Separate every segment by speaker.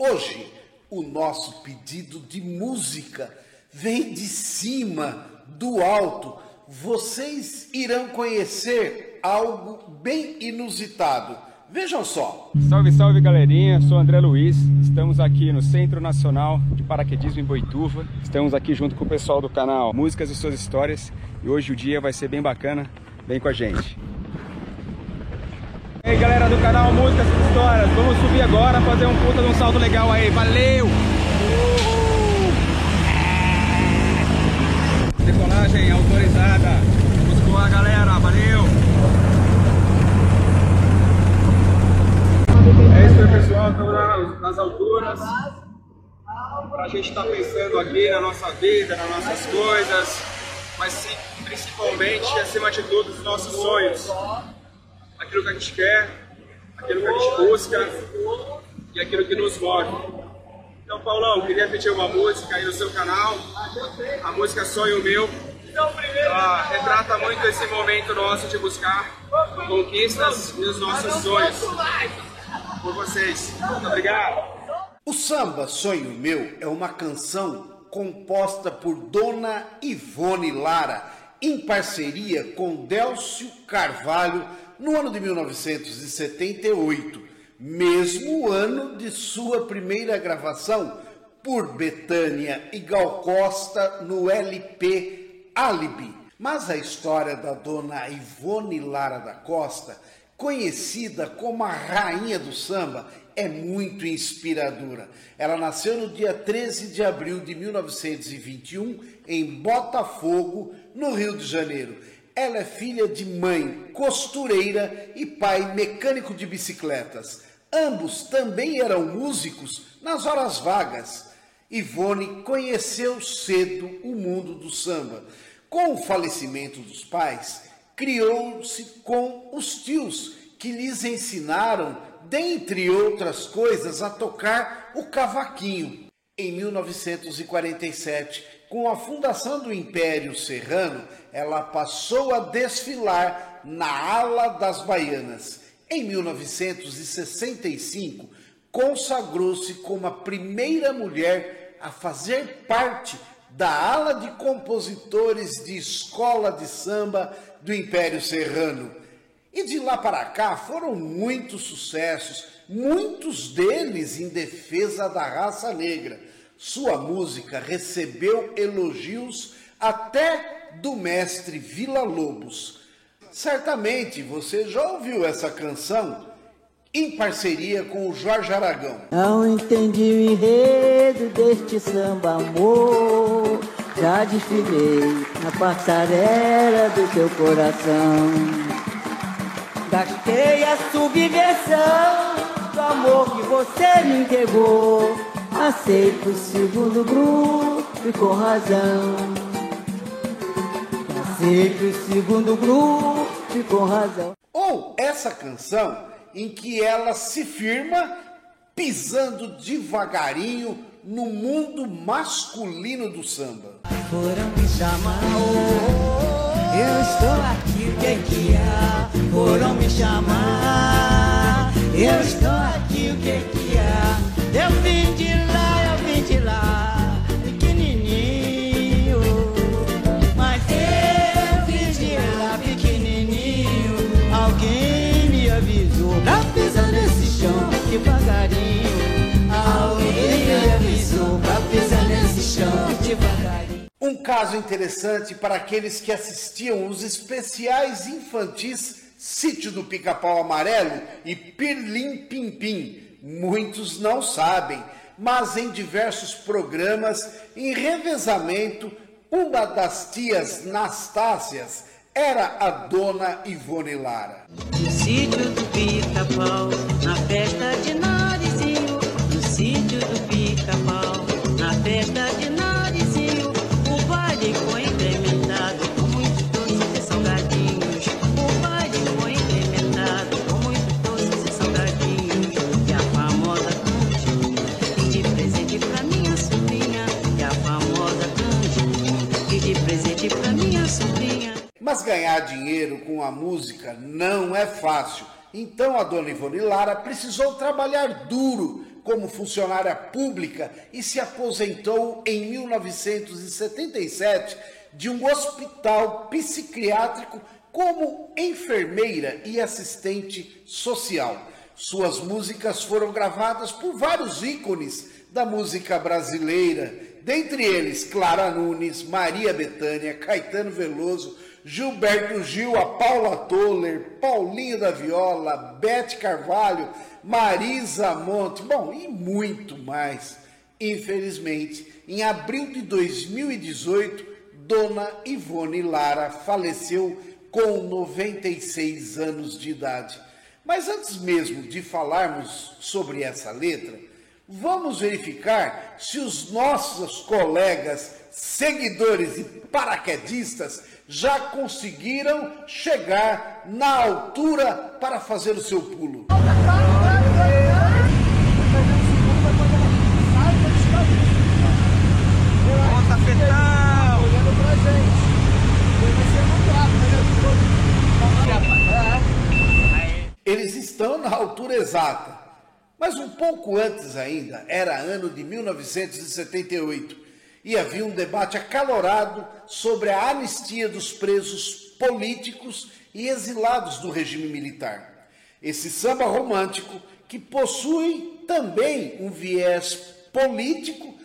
Speaker 1: Hoje, o nosso pedido de música vem de cima, do alto. Vocês irão conhecer algo bem inusitado. Vejam só.
Speaker 2: Salve, salve galerinha, sou André Luiz. Estamos aqui no Centro Nacional de Paraquedismo em Boituva. Estamos aqui junto com o pessoal do canal Músicas e Suas Histórias. E hoje o dia vai ser bem bacana. Vem com a gente. E aí galera do canal Músicas e Histórias, vamos subir agora, fazer um puta de um salto legal aí. Valeu! Uhul! Decolagem autorizada. Vamos voar galera, valeu! É isso aí pessoal, estamos nas alturas. Pra gente estar tá pensando aqui na nossa vida, nas nossas coisas, mas principalmente, acima de tudo, os nossos sonhos aquilo que a gente quer, aquilo que a gente busca e aquilo que nos move. Então, Paulão, queria pedir uma música aí no seu canal, a música Sonho Meu. Ela retrata muito esse momento nosso de buscar conquistas e os nossos sonhos. Por vocês. Muito obrigado.
Speaker 1: O samba Sonho Meu é uma canção composta por Dona Ivone Lara, em parceria com Délcio Carvalho, no ano de 1978, mesmo ano de sua primeira gravação por Betânia e Gal Costa no LP Alibi. Mas a história da dona Ivone Lara da Costa, conhecida como a rainha do samba, é muito inspiradora. Ela nasceu no dia 13 de abril de 1921 em Botafogo, no Rio de Janeiro ela é filha de mãe costureira e pai mecânico de bicicletas. Ambos também eram músicos nas horas vagas. Ivone conheceu cedo o mundo do samba. Com o falecimento dos pais, criou-se com os tios, que lhes ensinaram, dentre outras coisas, a tocar o cavaquinho. Em 1947, com a fundação do Império Serrano, ela passou a desfilar na ala das baianas. Em 1965, consagrou-se como a primeira mulher a fazer parte da ala de compositores de escola de samba do Império Serrano. E de lá para cá foram muitos sucessos, muitos deles em defesa da raça negra. Sua música recebeu elogios até do mestre Vila Lobos. Certamente você já ouviu essa canção em parceria com o Jorge Aragão.
Speaker 3: Não entendi o enredo deste samba amor. Já desfilei na passarela do teu coração. Gastei a subversão do amor que você me entregou. Aceito o segundo grupo e com razão. Sempre o segundo grupo com razão.
Speaker 1: Ou essa canção em que ela se firma pisando devagarinho no mundo masculino do samba.
Speaker 3: Foram me chamar, oh, eu estou aqui, o que é que há? Foram me chamar, eu estou aqui, o que é que há? Eu vim de
Speaker 1: caso interessante para aqueles que assistiam os especiais infantis Sítio do Pica-Pau Amarelo e Pirlim Pimpim. Muitos não sabem, mas em diversos programas, em revezamento, uma das tias Nastácias era a dona Ivone Lara.
Speaker 3: No sítio do pica-pau, na festa de
Speaker 1: ganhar dinheiro com a música não é fácil. Então a dona Ivone Lara precisou trabalhar duro como funcionária pública e se aposentou em 1977 de um hospital psiquiátrico como enfermeira e assistente social. Suas músicas foram gravadas por vários ícones da música brasileira, dentre eles Clara Nunes, Maria Bethânia, Caetano Veloso, Gilberto Gil, a Paula Toller, Paulinho da Viola, Bete Carvalho, Marisa Monte, bom, e muito mais. Infelizmente, em abril de 2018, Dona Ivone Lara faleceu com 96 anos de idade. Mas antes mesmo de falarmos sobre essa letra, vamos verificar se os nossos colegas, seguidores e paraquedistas já conseguiram chegar na altura para fazer o seu pulo. Eles estão na altura exata. Mas um pouco antes ainda, era ano de 1978, e havia um debate acalorado sobre a anistia dos presos políticos e exilados do regime militar. Esse samba romântico, que possui também um viés político,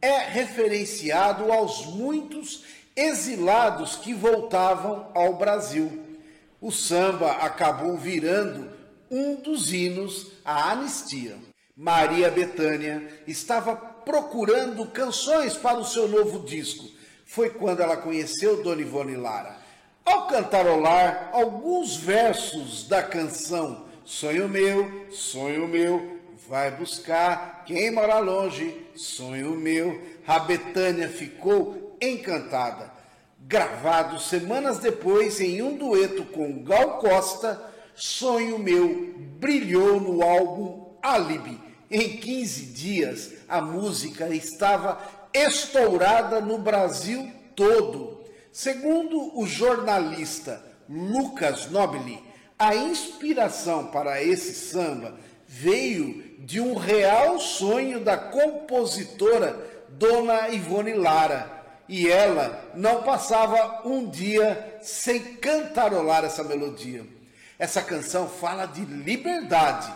Speaker 1: é referenciado aos muitos exilados que voltavam ao Brasil o samba acabou virando um dos hinos à anistia. Maria Bethânia estava procurando canções para o seu novo disco. Foi quando ela conheceu Dona Ivone Lara. Ao cantarolar alguns versos da canção Sonho meu, sonho meu, vai buscar quem mora longe, sonho meu, a Betânia ficou encantada gravado semanas depois em um dueto com Gal Costa, Sonho Meu brilhou no álbum Alibi. Em 15 dias, a música estava estourada no Brasil todo. Segundo o jornalista Lucas Nobili, a inspiração para esse samba veio de um real sonho da compositora Dona Ivone Lara e ela não passava um dia sem cantarolar essa melodia. Essa canção fala de liberdade,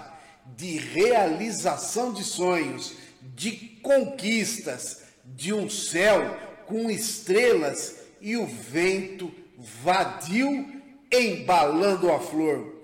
Speaker 1: de realização de sonhos, de conquistas, de um céu com estrelas e o vento vadio embalando a flor.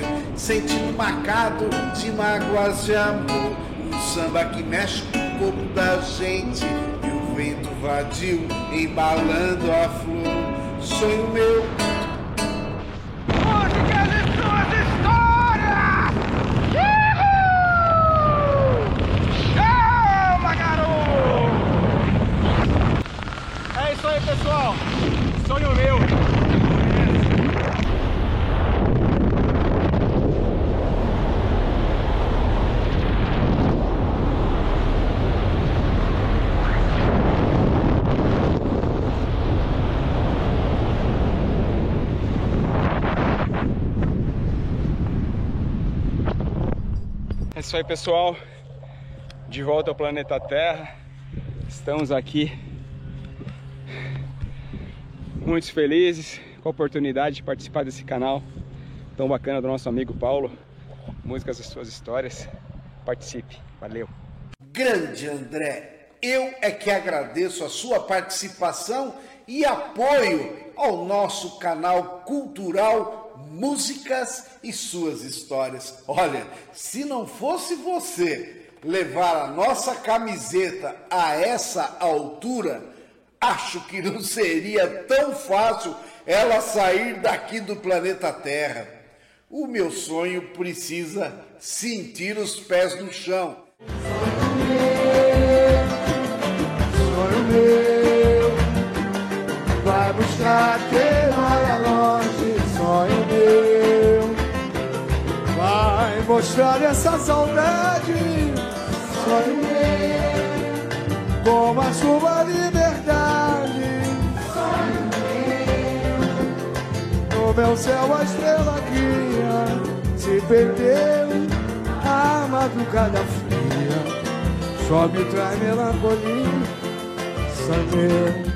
Speaker 1: sentindo marcado de mágoas de amor. Um samba que mexe com o corpo da gente e o vento vadio embalando a flor. Sonho meu. Onde querem? Uhul! Chama, garoto!
Speaker 2: É isso aí, pessoal. Sonho meu. De volta ao planeta Terra. Estamos aqui muito felizes com a oportunidade de participar desse canal tão bacana do nosso amigo Paulo. Músicas e suas histórias. Participe. Valeu.
Speaker 1: Grande André, eu é que agradeço a sua participação e apoio ao nosso canal cultural Músicas e suas histórias. Olha, se não fosse você levar a nossa camiseta a essa altura, acho que não seria tão fácil ela sair daqui do planeta Terra. O meu sonho precisa sentir os pés no chão.
Speaker 4: Mostrar essa saudade, sonho meu, como a sua liberdade, sonho meu, no meu céu a estrela guia, se perdeu a madrugada fria. Só me traz melancolia, sangue.